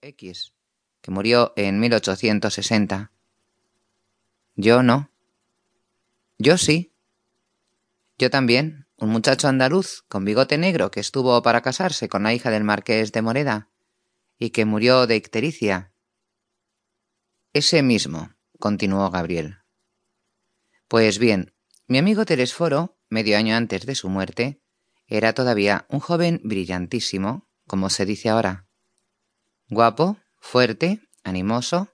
X, que murió en 1860. Yo no. Yo sí. Yo también, un muchacho andaluz con bigote negro que estuvo para casarse con la hija del marqués de Moreda y que murió de ictericia. Ese mismo, continuó Gabriel. Pues bien, mi amigo Telesforo, medio año antes de su muerte, era todavía un joven brillantísimo, como se dice ahora. Guapo, fuerte, animoso,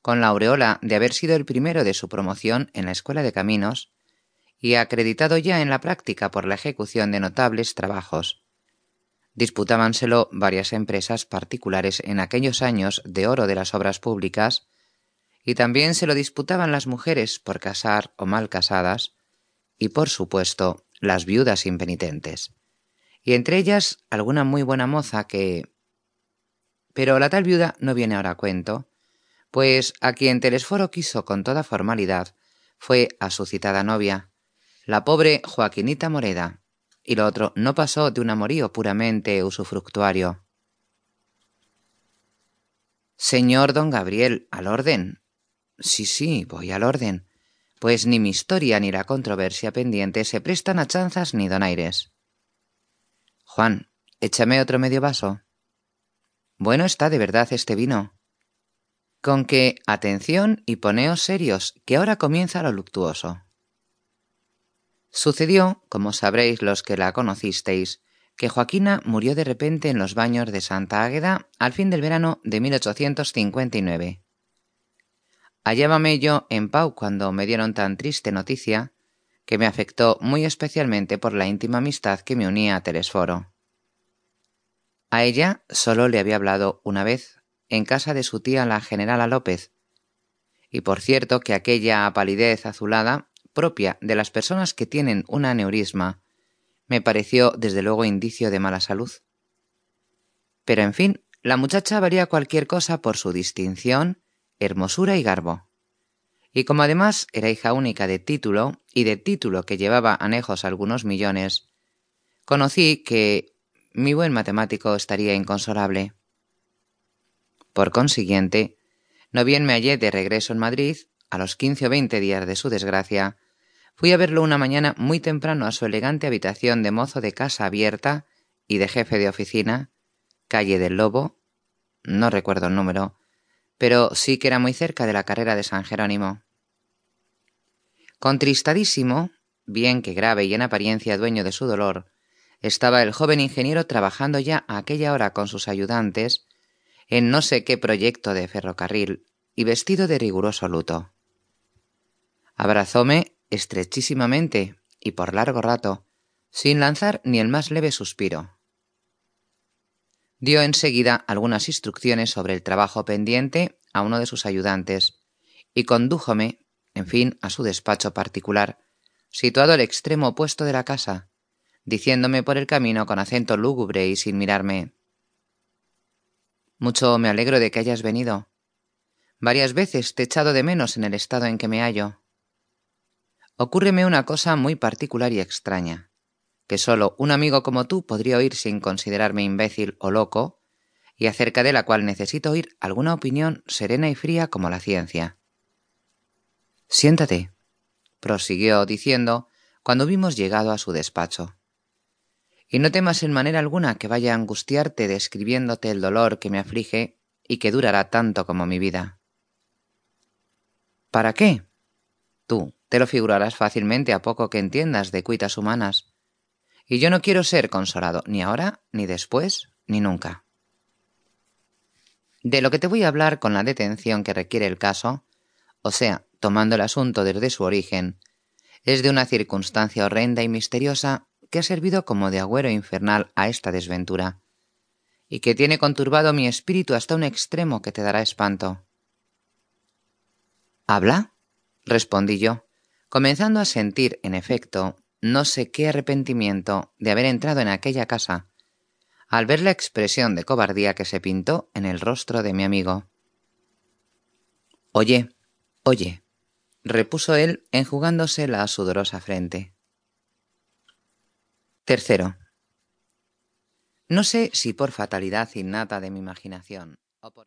con la aureola de haber sido el primero de su promoción en la Escuela de Caminos y acreditado ya en la práctica por la ejecución de notables trabajos. Disputábanselo varias empresas particulares en aquellos años de oro de las obras públicas, y también se lo disputaban las mujeres por casar o mal casadas, y por supuesto las viudas impenitentes, y entre ellas alguna muy buena moza que... Pero la tal viuda no viene ahora a cuento, pues a quien Telesforo quiso con toda formalidad fue a su citada novia, la pobre Joaquinita Moreda, y lo otro no pasó de un amorío puramente usufructuario. Señor don Gabriel, al orden. Sí, sí, voy al orden, pues ni mi historia ni la controversia pendiente se prestan a chanzas ni donaires. Juan, échame otro medio vaso. Bueno está de verdad este vino. Con que, atención y poneos serios, que ahora comienza lo luctuoso. Sucedió, como sabréis los que la conocisteis, que Joaquina murió de repente en los baños de Santa Águeda al fin del verano de 1859. Hallábame yo en Pau cuando me dieron tan triste noticia, que me afectó muy especialmente por la íntima amistad que me unía a Telesforo. A ella solo le había hablado una vez, en casa de su tía la generala López, y por cierto que aquella palidez azulada, propia de las personas que tienen un aneurisma, me pareció desde luego indicio de mala salud. Pero en fin, la muchacha varía cualquier cosa por su distinción, hermosura y garbo. Y como además era hija única de título, y de título que llevaba anejos algunos millones, conocí que mi buen matemático estaría inconsolable. Por consiguiente, no bien me hallé de regreso en Madrid, a los quince o veinte días de su desgracia, fui a verlo una mañana muy temprano a su elegante habitación de mozo de casa abierta y de jefe de oficina, calle del Lobo, no recuerdo el número, pero sí que era muy cerca de la carrera de San Jerónimo. Contristadísimo, bien que grave y en apariencia dueño de su dolor, estaba el joven ingeniero trabajando ya a aquella hora con sus ayudantes en no sé qué proyecto de ferrocarril y vestido de riguroso luto. Abrazóme estrechísimamente y por largo rato, sin lanzar ni el más leve suspiro dio enseguida algunas instrucciones sobre el trabajo pendiente a uno de sus ayudantes y condújome, en fin, a su despacho particular, situado al extremo opuesto de la casa, diciéndome por el camino con acento lúgubre y sin mirarme Mucho me alegro de que hayas venido. Varias veces te he echado de menos en el estado en que me hallo. Ocúrreme una cosa muy particular y extraña que solo un amigo como tú podría oír sin considerarme imbécil o loco, y acerca de la cual necesito oír alguna opinión serena y fría como la ciencia. Siéntate, prosiguió diciendo cuando hubimos llegado a su despacho. Y no temas en manera alguna que vaya a angustiarte describiéndote el dolor que me aflige y que durará tanto como mi vida. ¿Para qué? Tú te lo figurarás fácilmente a poco que entiendas de cuitas humanas, y yo no quiero ser consolado ni ahora, ni después, ni nunca. De lo que te voy a hablar con la detención que requiere el caso, o sea, tomando el asunto desde su origen, es de una circunstancia horrenda y misteriosa que ha servido como de agüero infernal a esta desventura, y que tiene conturbado mi espíritu hasta un extremo que te dará espanto. ¿Habla? respondí yo, comenzando a sentir, en efecto, no sé qué arrepentimiento de haber entrado en aquella casa, al ver la expresión de cobardía que se pintó en el rostro de mi amigo. Oye, oye, repuso él enjugándose la sudorosa frente. Tercero. No sé si por fatalidad innata de mi imaginación,